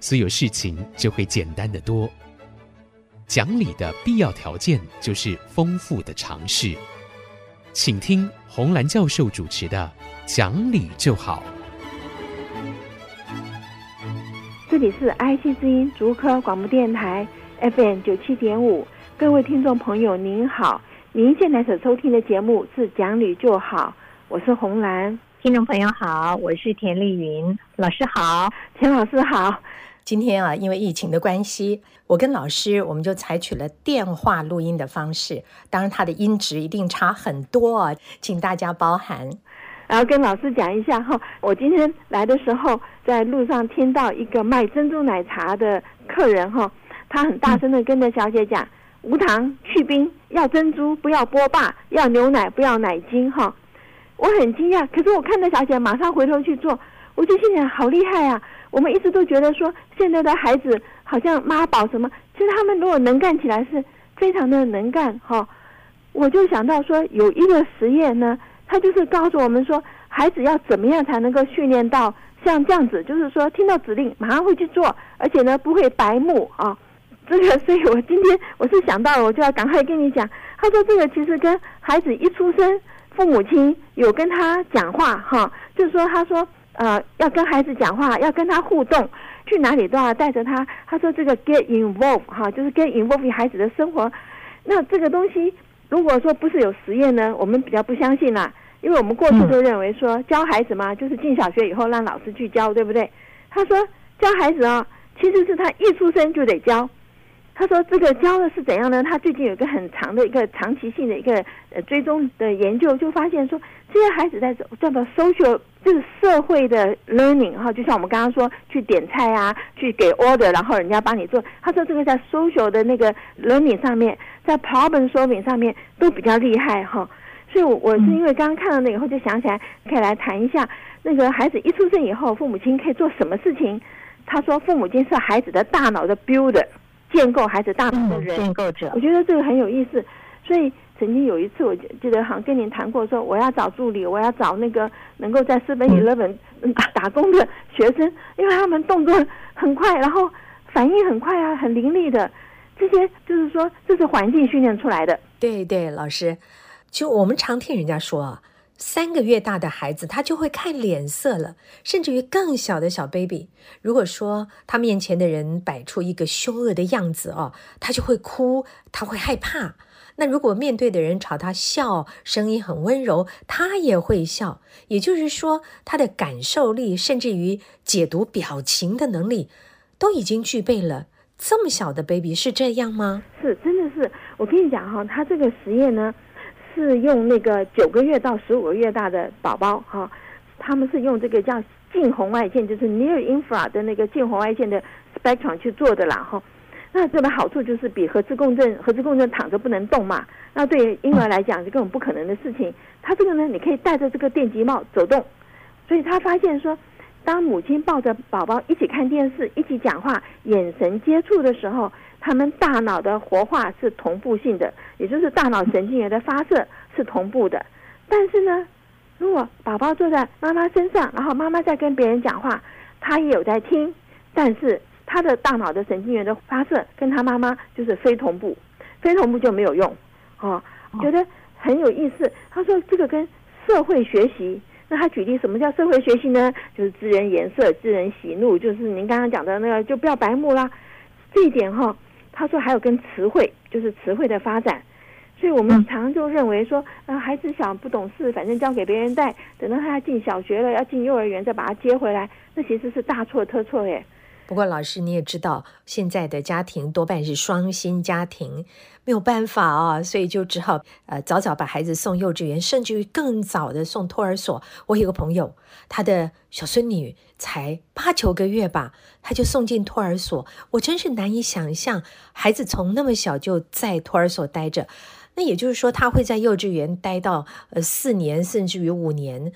所有事情就会简单得多。讲理的必要条件就是丰富的常识。请听红兰教授主持的《讲理就好》。这里是 IC 之音竹科广播电台。FM 九七点五，各位听众朋友您好，您现在所收听的节目是讲理就好，我是红兰。听众朋友好，我是田丽云老师好，田老师好。今天啊，因为疫情的关系，我跟老师我们就采取了电话录音的方式，当然它的音质一定差很多啊，请大家包涵。然后跟老师讲一下哈，我今天来的时候在路上听到一个卖珍珠奶茶的客人哈。他很大声的跟着小姐讲：“嗯、无糖去冰，要珍珠不要波霸，要牛奶不要奶精。”哈，我很惊讶，可是我看到小姐马上回头去做，我就心想：好厉害啊！我们一直都觉得说现在的孩子好像妈宝什么，其实他们如果能干起来是非常的能干。哈，我就想到说有一个实验呢，他就是告诉我们说，孩子要怎么样才能够训练到像这样子，就是说听到指令马上会去做，而且呢不会白目啊。这个，所以我今天我是想到了，我就要赶快跟你讲。他说这个其实跟孩子一出生，父母亲有跟他讲话哈，就是说他说呃要跟孩子讲话，要跟他互动，去哪里都要带着他。他说这个 get involved 哈，就是 get involved 孩子的生活。那这个东西如果说不是有实验呢，我们比较不相信啦，因为我们过去都认为说教孩子嘛，就是进小学以后让老师去教，对不对？他说教孩子啊，其实是他一出生就得教。他说：“这个教的是怎样呢？他最近有一个很长的一个长期性的一个呃追踪的研究，就发现说，这些孩子在叫做 social，就是社会的 learning 哈，就像我们刚刚说去点菜啊，去给 order，然后人家帮你做。他说这个在 social 的那个 learning 上面，在 problem solving 上面都比较厉害哈。所以，我我是因为刚刚看到那以后，就想起来可以来谈一下，那个孩子一出生以后，父母亲可以做什么事情？他说，父母亲是孩子的大脑的 builder。”建构孩子大脑的人，建构者，我觉得这个很有意思。所以曾经有一次，我记得好像跟您谈过，说我要找助理，我要找那个能够在 Seven Eleven 打工的学生，因为他们动作很快，然后反应很快啊，很伶俐的。这些就是说，这是环境训练出来的。对对，老师，就我们常听人家说啊。三个月大的孩子，他就会看脸色了，甚至于更小的小 baby，如果说他面前的人摆出一个凶恶的样子哦，他就会哭，他会害怕。那如果面对的人朝他笑，声音很温柔，他也会笑。也就是说，他的感受力，甚至于解读表情的能力，都已经具备了。这么小的 baby 是这样吗？是，真的是。我跟你讲哈，他这个实验呢。是用那个九个月到十五个月大的宝宝哈，他们是用这个叫近红外线，就是 near infra 的那个近红外线的 spectrum 去做的啦哈。那这个好处就是比核磁共振，核磁共振躺着不能动嘛，那对婴儿来讲是根本不可能的事情。他这个呢，你可以戴着这个电极帽走动，所以他发现说，当母亲抱着宝宝一起看电视、一起讲话、眼神接触的时候。他们大脑的活化是同步性的，也就是大脑神经元的发射是同步的。但是呢，如果宝宝坐在妈妈身上，然后妈妈在跟别人讲话，他也有在听，但是他的大脑的神经元的发射跟他妈妈就是非同步，非同步就没有用。哦，觉得很有意思。他说这个跟社会学习，那他举例什么叫社会学习呢？就是知人颜色、知人喜怒，就是您刚刚讲的那个，就不要白目啦。这一点哈、哦。他说还有跟词汇，就是词汇的发展，所以我们常常就认为说，啊，孩子小不懂事，反正交给别人带，等到他进小学了，要进幼儿园再把他接回来，那其实是大错特错耶。不过老师你也知道，现在的家庭多半是双薪家庭，没有办法啊，所以就只好呃早早把孩子送幼稚园，甚至于更早的送托儿所。我有个朋友，他的小孙女才八九个月吧，他就送进托儿所，我真是难以想象，孩子从那么小就在托儿所待着。那也就是说，他会在幼稚园待到呃四年，甚至于五年。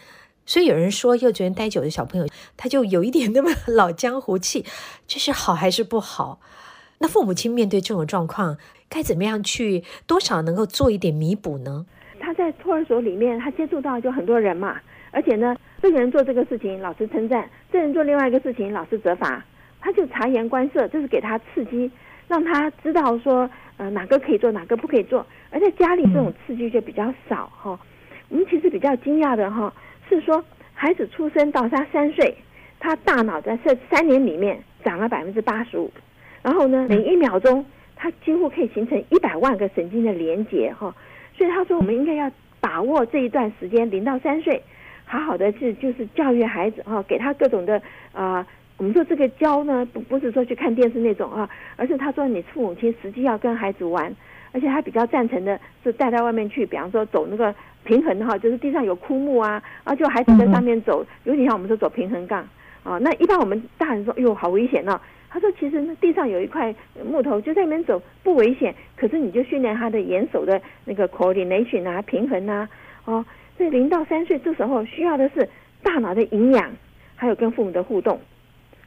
所以有人说，幼稚园待久的小朋友，他就有一点那么 老江湖气，这是好还是不好？那父母亲面对这种状况，该怎么样去多少能够做一点弥补呢？他在托儿所里面，他接触到就很多人嘛，而且呢，这个人做这个事情，老师称赞；这个人做另外一个事情，老师责罚。他就察言观色，就是给他刺激，让他知道说，呃，哪个可以做，哪个不可以做。而在家里这种刺激就比较少哈、嗯。我们其实比较惊讶的哈，是说孩子出生到他三岁，他大脑在这三年里面长了百分之八十五，然后呢，每一秒钟他几乎可以形成一百万个神经的连接哈。所以他说，我们应该要把握这一段时间，零到三岁，好好的去就是教育孩子哈，给他各种的啊。呃我们说这个教呢，不不是说去看电视那种啊，而是他说你父母亲实际要跟孩子玩，而且他比较赞成的是带到外面去，比方说走那个平衡哈，就是地上有枯木啊，啊就孩子在上面走，有点像我们说走平衡杠啊。那一般我们大人说，哎呦好危险哦。他说其实呢地上有一块木头，就在那边走不危险，可是你就训练他的眼手的那个 coordination 啊，平衡啊，哦，所以零到三岁这时候需要的是大脑的营养，还有跟父母的互动。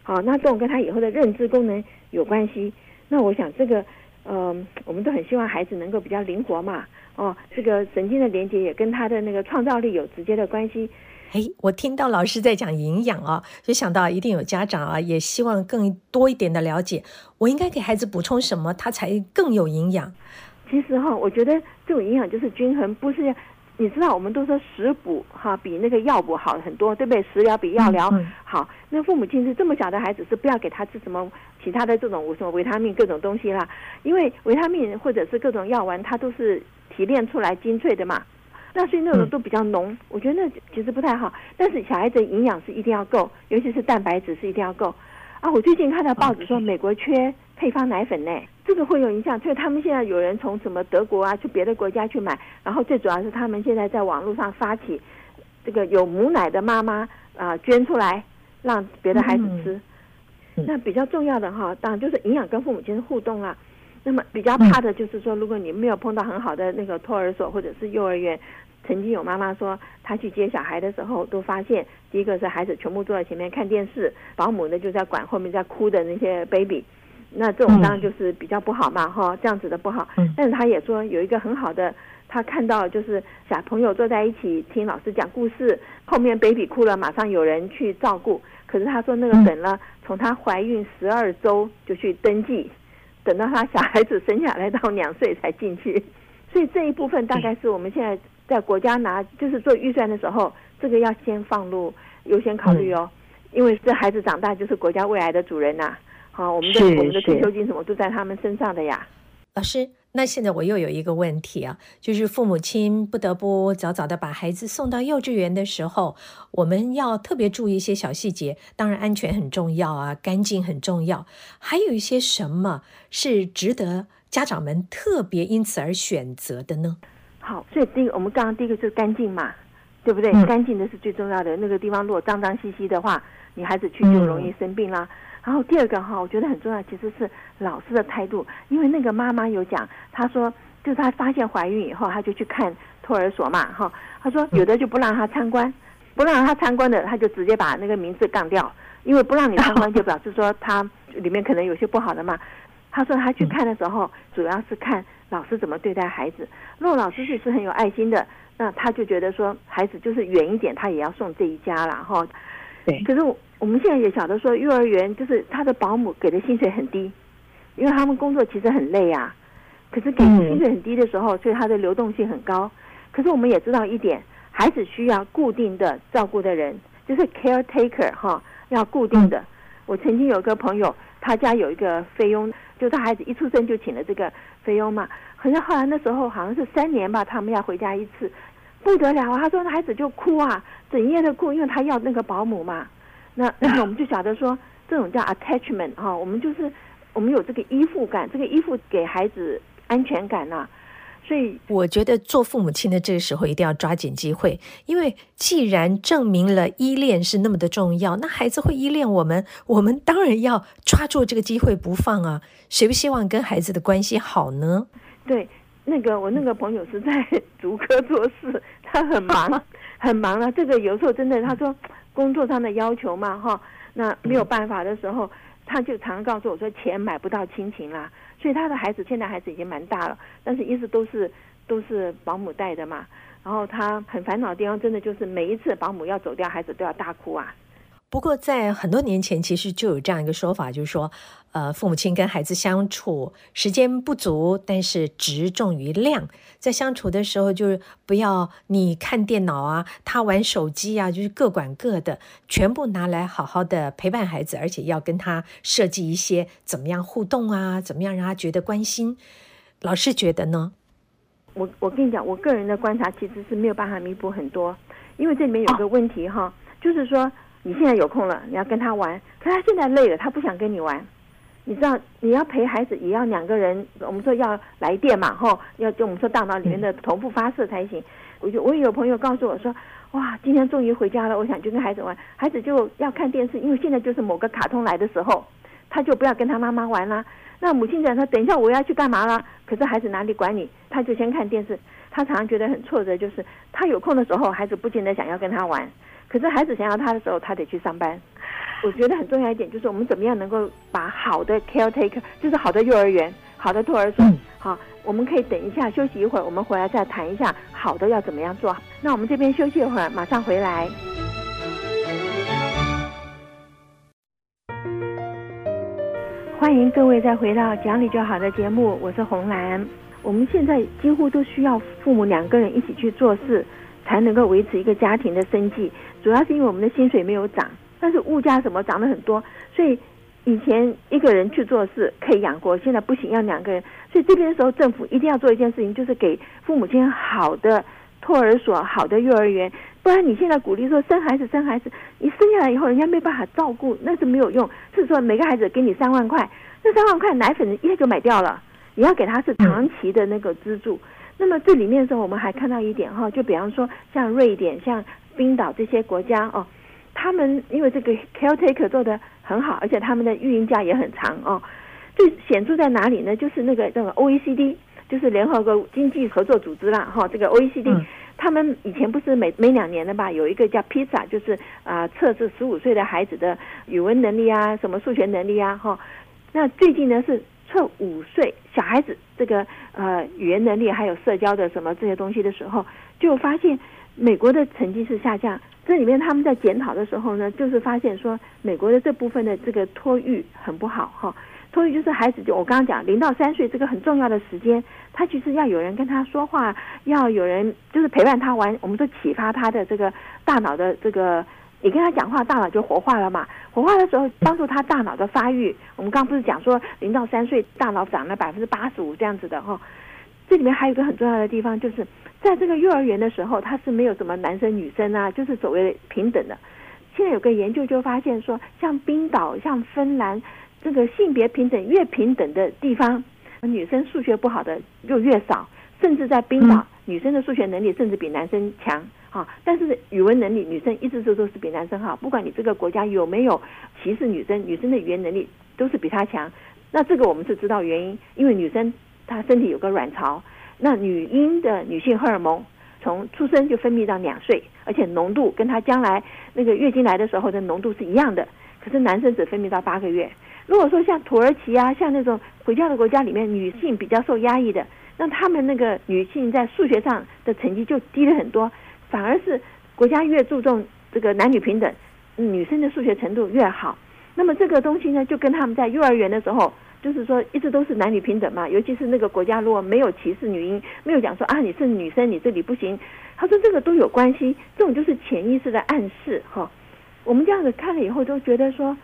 好，那这种跟他以后的认知功能有关系。那我想这个，嗯、我们都很希望孩子能够比较灵活嘛。哦，这个神经的连接也跟他的那个创造力有直接的关系。哎，我听到老师在讲营养啊，就想到一定有家长啊，也希望更多一点的了解，我应该给孩子补充什么，他才更有营养。其实哈，我觉得这种营养就是均衡，不是。你知道，我们都说食补哈比那个药补好很多，对不对？食疗比药疗好。那父母亲是这么小的孩子，是不要给他吃什么其他的这种什么维他命各种东西啦，因为维他命或者是各种药丸，它都是提炼出来精粹的嘛。那所以那种都比较浓，我觉得那其实不太好。但是小孩子营养是一定要够，尤其是蛋白质是一定要够。啊，我最近看到报纸说美国缺配方奶粉呢。这个会有影响，所以他们现在有人从什么德国啊，去别的国家去买，然后最主要是他们现在在网络上发起，这个有母奶的妈妈啊、呃、捐出来，让别的孩子吃。嗯、那比较重要的哈，当然就是营养跟父母亲的互动啦。那么比较怕的就是说，如果你没有碰到很好的那个托儿所或者是幼儿园，曾经有妈妈说，她去接小孩的时候，都发现第一个是孩子全部坐在前面看电视，保姆呢就在管后面在哭的那些 baby。那这种当然就是比较不好嘛，哈、嗯，这样子的不好。但是她也说有一个很好的，他看到就是小朋友坐在一起听老师讲故事，后面 baby 哭了，马上有人去照顾。可是他说那个等了，从她怀孕十二周就去登记，等到他小孩子生下来到两岁才进去。所以这一部分大概是我们现在在国家拿就是做预算的时候，这个要先放入优先考虑哦，因为这孩子长大就是国家未来的主人呐、啊。好，我们的我们的退休金什么都在他们身上的呀。老师，那现在我又有一个问题啊，就是父母亲不得不早早的把孩子送到幼稚园的时候，我们要特别注意一些小细节。当然，安全很重要啊，干净很重要。还有一些什么是值得家长们特别因此而选择的呢？好，所以第一个，我们刚刚第一个就是干净嘛，对不对？嗯、干净的是最重要的。那个地方如果脏脏兮兮的话，你孩子去就容易生病啦。嗯然后第二个哈，我觉得很重要，其实是老师的态度。因为那个妈妈有讲，她说，就是她发现怀孕以后，她就去看托儿所嘛，哈。她说有的就不让她参观，不让她参观的，她就直接把那个名字杠掉，因为不让你参观就表示说她里面可能有些不好的嘛。她说她去看的时候，主要是看老师怎么对待孩子。如果老师是是很有爱心的，那她就觉得说孩子就是远一点，她也要送这一家了，哈。对，可是我。们现在也晓得说，幼儿园就是他的保姆给的薪水很低，因为他们工作其实很累啊。可是给薪水很低的时候，所以他的流动性很高。可是我们也知道一点，孩子需要固定的照顾的人，就是 caretaker 哈，要固定的。我曾经有个朋友，他家有一个菲佣，就他孩子一出生就请了这个菲佣嘛。可是后来那时候好像是三年吧，他们要回家一次，不得了啊！他说那孩子就哭啊，整夜的哭，因为他要那个保姆嘛。那 那我们就晓得说，这种叫 attachment 哈，我们就是我们有这个依附感，这个依附给孩子安全感呐、啊。所以我觉得做父母亲的这个时候一定要抓紧机会，因为既然证明了依恋是那么的重要，那孩子会依恋我们，我们当然要抓住这个机会不放啊！谁不希望跟孩子的关系好呢？对，那个我那个朋友是在 竹科做事，他很忙，很忙啊。这个有时候真的，他说工作上的要求嘛，哈，那没有办法的时候，他就常告诉我说，钱买不到亲情啦。所以他的孩子现在孩子已经蛮大了，但是一直都是都是保姆带的嘛。然后他很烦恼的地方，真的就是每一次保姆要走掉，孩子都要大哭啊。不过，在很多年前，其实就有这样一个说法，就是说，呃，父母亲跟孩子相处时间不足，但是质重于量。在相处的时候，就是不要你看电脑啊，他玩手机啊，就是各管各的，全部拿来好好的陪伴孩子，而且要跟他设计一些怎么样互动啊，怎么样让他觉得关心。老师觉得呢？我我跟你讲，我个人的观察其实是没有办法弥补很多，因为这里面有个问题哈，哦，就是说。你现在有空了，你要跟他玩，可他现在累了，他不想跟你玩。你知道，你要陪孩子，也要两个人。我们说要来电嘛，吼，要就我们说大脑里面的同步发射才行。我就我也有朋友告诉我说，哇，今天终于回家了，我想就跟孩子玩，孩子就要看电视，因为现在就是某个卡通来的时候，他就不要跟他妈妈玩啦。那母亲讲说，等一下我要去干嘛了？可是孩子哪里管你，他就先看电视。他常常觉得很挫折，就是他有空的时候，孩子不见得想要跟他玩。可是孩子想要他的时候，他得去上班。我觉得很重要一点就是，我们怎么样能够把好的 caretaker，就是好的幼儿园、好的托儿所，好，我们可以等一下休息一会儿，我们回来再谈一下好的要怎么样做。那我们这边休息一会儿，马上回来。欢迎各位再回到讲理就好的节目，我是红兰。我们现在几乎都需要父母两个人一起去做事，才能够维持一个家庭的生计。主要是因为我们的薪水没有涨，但是物价什么涨了很多，所以以前一个人去做事可以养活，现在不行，要两个人。所以这边的时候，政府一定要做一件事情，就是给父母亲好的托儿所、好的幼儿园。不然你现在鼓励说生孩子、生孩子，你生下来以后人家没办法照顾，那是没有用。是说每个孩子给你三万块，那三万块奶粉一下就买掉了，你要给他是长期的那个资助。那么这里面的时候，我们还看到一点哈，就比方说像瑞典、像。冰岛这些国家哦，他们因为这个 caretaker 做得很好，而且他们的育婴假也很长哦。最显著在哪里呢？就是那个那个 OECD，就是联合国经济合作组织啦哈。这个 OECD，嗯，他们以前不是每每两年的吧，有一个叫 PISA，就是啊测试十五岁的孩子的语文能力啊，什么数学能力啊哈。那最近呢是测五岁小孩子这个呃语言能力还有社交的什么这些东西的时候，就发现。美国的成绩是下降，这里面他们在检讨的时候呢，就是发现说美国的这部分的这个托育很不好哈。托育就是孩子就我刚刚讲零到三岁这个很重要的时间，他其实要有人跟他说话，要有人就是陪伴他玩，我们说启发他的这个大脑的这个，你跟他讲话，大脑就活化了嘛。活化的时候帮助他大脑的发育。我们刚刚不是讲说零到三岁大脑长了百分之八十五这样子的哈。这里面还有一个很重要的地方就是。在这个幼儿园的时候，他是没有什么男生女生啊，就是所谓的平等的。现在有个研究就发现说，像冰岛、像芬兰，这个性别平等越平等的地方，女生数学不好的就越少。甚至在冰岛，嗯、女生的数学能力甚至比男生强啊。但是语文能力，女生一直都都是比男生好。不管你这个国家有没有歧视女生，女生的语言能力都是比她强。那这个我们是知道原因，因为女生她身体有个卵巢。那女婴的女性荷尔蒙从出生就分泌到两岁，而且浓度跟她将来那个月经来的时候的浓度是一样的。可是男生只分泌到八个月。如果说像土耳其啊，像那种回教的国家里面，女性比较受压抑的，那他们那个女性在数学上的成绩就低了很多。反而是国家越注重这个男女平等，女生的数学程度越好。那么这个东西呢，就跟他们在幼儿园的时候。就是说，一直都是男女平等嘛。尤其是那个国家，如果没有歧视女婴，没有讲说啊，你是女生，你这里不行。他说这个都有关系，这种就是潜意识的暗示哈。我们这样子看了以后，都觉得说，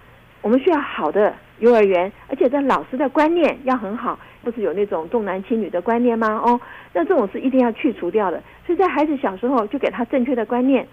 我们需要好的幼儿园，而且在老师的观念要很好，不是有那种重男轻女的观念吗？哦，那这种是一定要去除掉的。所以在孩子小时候就给他正确的观念，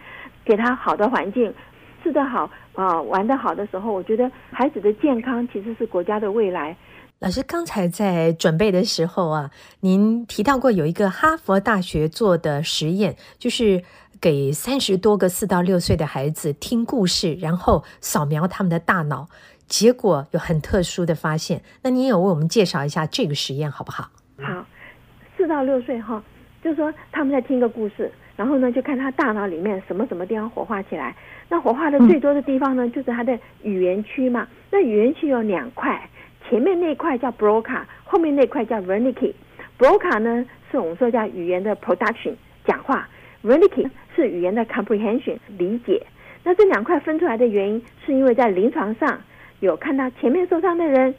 给他好的环境。吃得好啊，玩得好的时候，我觉得孩子的健康其实是国家的未来。老师刚才在准备的时候啊，您提到过有一个哈佛大学做的实验，就是给三十多个四到六岁的孩子听故事，然后扫描他们的大脑，结果有很特殊的发现。那您有为我们介绍一下这个实验好不好？好，四到六岁哈，就是说他们在听个故事，然后呢就看他大脑里面什么什么地方活化起来。那活化的最多的地方呢，嗯、就是它的语言区嘛。那语言区有两块。前面那块叫 Broca，后面那块叫 Wernicke。Broca 呢是我们说叫语言的 production 讲话，Wernicke 是语言的 comprehension 理解。那这两块分出来的原因，是因为在临床上有看到前面受伤的人，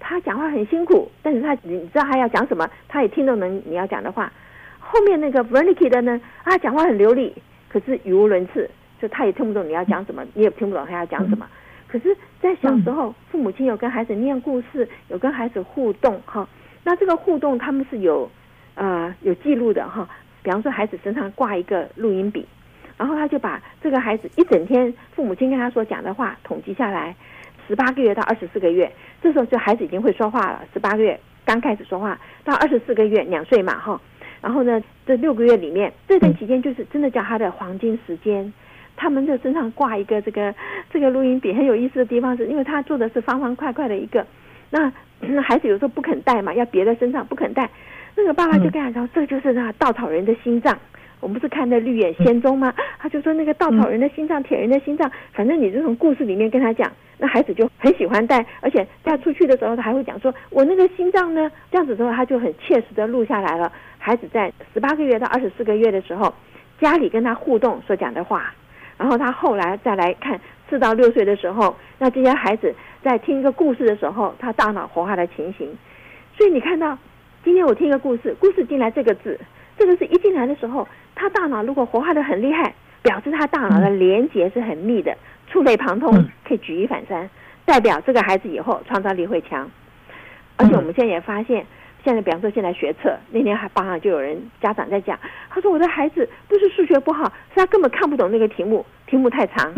他讲话很辛苦，但是他你知道他要讲什么，他也听懂能你要讲的话。后面那个 Wernicke 的呢，啊讲话很流利，可是语无伦次，就他也听不懂你要讲什么，你也听不懂他要讲什么。可是，在小时候，父母亲有跟孩子念故事，有跟孩子互动，哈。那这个互动他们是有，呃，有记录的，哈。比方说，孩子身上挂一个录音笔，然后他就把这个孩子一整天父母亲跟他所讲的话统计下来，十八个月到二十四个月，这时候就孩子已经会说话了。十八个月刚开始说话，到二十四个月两岁嘛，哈。然后呢，这六个月里面这段期间就是真的叫他的黄金时间。他们的身上挂一个这个这个录音笔，很有意思的地方是，因为他做的是方方块块的一个，那那孩子有时候不肯带嘛，要别在身上不肯带，那个爸爸就跟他说，这就是那稻草人的心脏。我们不是看那《绿野仙踪》吗？他就说那个稻草人的心脏、铁人的心脏，反正你就从故事里面跟他讲，那孩子就很喜欢带，而且带出去的时候他还会讲说，我那个心脏呢，这样子之后他就很切实的录下来了。孩子在十八个月到二十四个月的时候，家里跟他互动所讲的话。然后他后来再来看四到六岁的时候，那这些孩子在听一个故事的时候，他大脑活化的情形。所以你看到，今天我听一个故事，故事进来这个字，这个字一进来的时候，他大脑如果活化的很厉害，表示他大脑的连接是很密的，触类旁通，可以举一反三，代表这个孩子以后创造力会强。而且我们现在也发现。现在，比方说，现在学测那天还班上就有人家长在讲，他说我的孩子不是数学不好，是他根本看不懂那个题目，题目太长。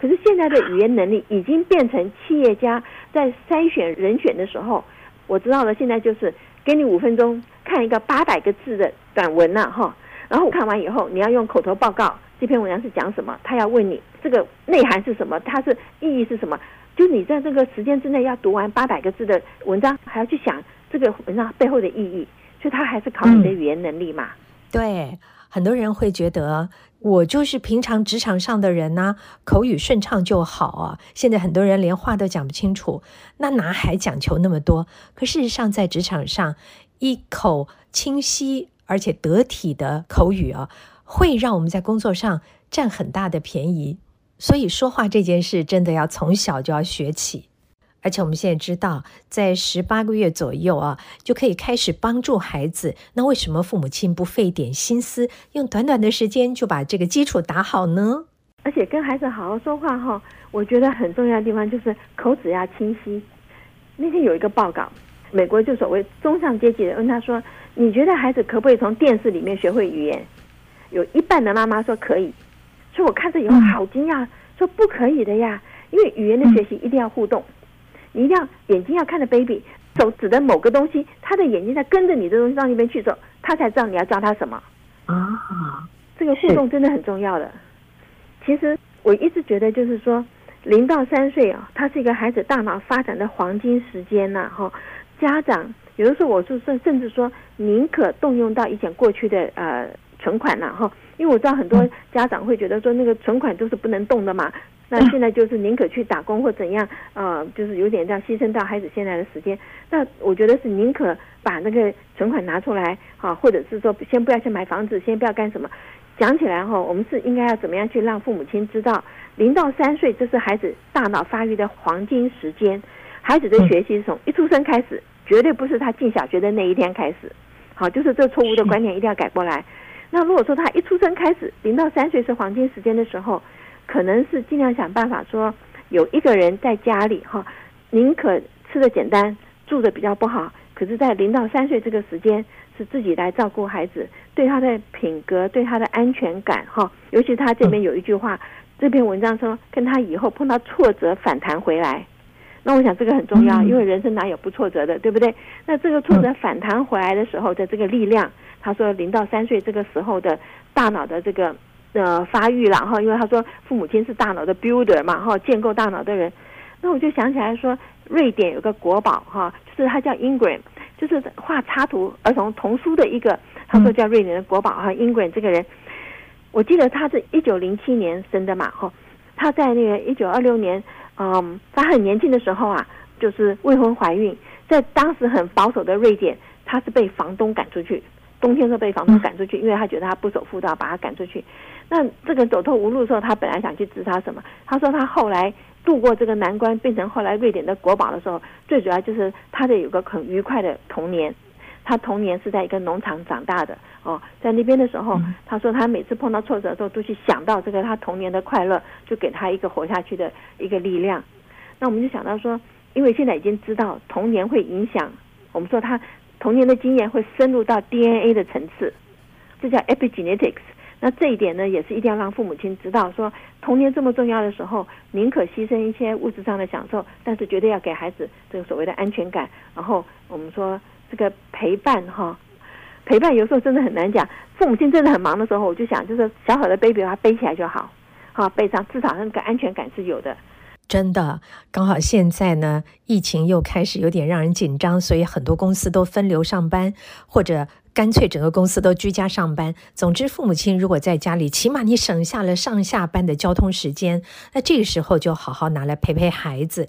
可是现在的语言能力已经变成企业家在筛选人选的时候，我知道了，现在就是给你五分钟看一个八百个字的短文呐，哈，然后看完以后你要用口头报告这篇文章是讲什么，他要问你这个内涵是什么，它是意义是什么，就是你在这个时间之内要读完八百个字的文章，还要去想。这个文章背后的意义，所以他还是考你的语言能力嘛。嗯，对，很多人会觉得我就是平常职场上的人呢，口语顺畅就好啊。现在很多人连话都讲不清楚，那哪还讲求那么多？可事实上，在职场上，一口清晰而且得体的口语啊，会让我们在工作上占很大的便宜。所以说话这件事，真的要从小就要学起。而且我们现在知道，在十八个月左右啊，就可以开始帮助孩子。那为什么父母亲不费点心思，用短短的时间就把这个基础打好呢？而且跟孩子好好说话哈，我觉得很重要的地方就是口齿要清晰。那天有一个报告，美国就所谓中上阶级的问他说：“你觉得孩子可不可以从电视里面学会语言？”有一半的妈妈说可以，所以我看着以后好惊讶，说不可以的呀，因为语言的学习一定要互动。你一定要眼睛要看着 baby，手指的某个东西，他的眼睛在跟着你的东西到那边去走，他才知道你要教他什么啊。这个互动真的很重要的。其实我一直觉得，就是说零到三岁啊，他是一个孩子大脑发展的黄金时间呐。哈，家长有的时候我是甚甚至说宁可动用到以前过去的呃存款呐哈，因为我知道很多家长会觉得说那个存款都是不能动的嘛。那 现在就是宁可去打工或怎样，呃，就是有点要牺牲到孩子现在的时间。那我觉得是宁可把那个存款拿出来，啊，或者是说先不要去买房子，先不要干什么。讲起来哈，我们是应该要怎么样去让父母亲知道，零到三岁这是孩子大脑发育的黄金时间，孩子的学习是从一出生开始，绝对不是他进小学的那一天开始。好，就是这错误的观念一定要改过来。那如果说他一出生开始，零到三岁是黄金时间的时候。可能是尽量想办法说，有一个人在家里哈，宁可吃的简单，住的比较不好，可是，在零到三岁这个时间，是自己来照顾孩子，对他的品格，对他的安全感哈，尤其他这边有一句话，这篇文章说，跟他以后碰到挫折反弹回来。那我想这个很重要，因为人生哪有不挫折的，对不对？那这个挫折反弹回来的时候的这个力量，他说零到三岁这个时候的大脑的这个呃发育了哈，因为他说父母亲是大脑的 builder 嘛哈，建构大脑的人。那我就想起来说，瑞典有个国宝哈，就是他叫 Ingram，就是画插图儿童童书的一个，他说叫瑞典的国宝哈，Ingram 这个人，我记得他是一九零七年生的嘛哈，他在那个一九二六年。嗯，他很年轻的时候啊，就是未婚怀孕，在当时很保守的瑞典，他是被房东赶出去，冬天时候被房东赶出去，因为他觉得他不守妇道，把他赶出去。那这个走投无路的时候，他本来想去自杀什么？他说他后来度过这个难关，变成后来瑞典的国宝的时候，最主要就是他的有个很愉快的童年。他童年是在一个农场长大的哦，在那边的时候，他说他每次碰到挫折的时候，都去想到这个他童年的快乐，就给他一个活下去的一个力量。那我们就想到说，因为现在已经知道童年会影响，我们说他童年的经验会深入到 DNA 的层次，这叫 epigenetics。那这一点呢，也是一定要让父母亲知道，说童年这么重要的时候，宁可牺牲一些物质上的享受，但是绝对要给孩子这个所谓的安全感。然后我们说。这个陪伴哈，陪伴有时候真的很难讲。父母亲真的很忙的时候，我就想，就是小小的 baby 把他背起来就好，好背上，至少那个安全感是有的。真的，刚好现在呢，疫情又开始有点让人紧张，所以很多公司都分流上班，或者干脆整个公司都居家上班。总之，父母亲如果在家里，起码你省下了上下班的交通时间，那这个时候就好好拿来陪陪孩子。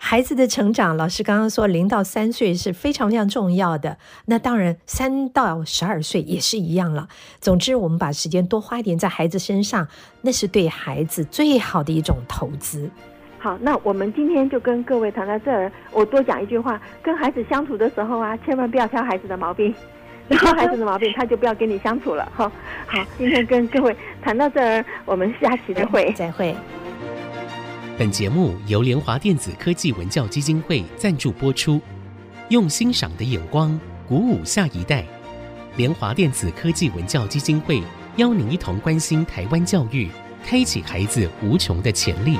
孩子的成长，老师刚刚说零到三岁是非常非常重要的。那当然，三到十二岁也是一样了。总之，我们把时间多花一点在孩子身上，那是对孩子最好的一种投资。好，那我们今天就跟各位谈到这儿。我多讲一句话：跟孩子相处的时候啊，千万不要挑孩子的毛病，挑孩子的毛病，他就不要跟你相处了。哈，好，今天跟各位谈到这儿，我们下期再会，再会。本节目由联华电子科技文教基金会赞助播出，用欣赏的眼光鼓舞下一代。联华电子科技文教基金会邀您一同关心台湾教育，开启孩子无穷的潜力。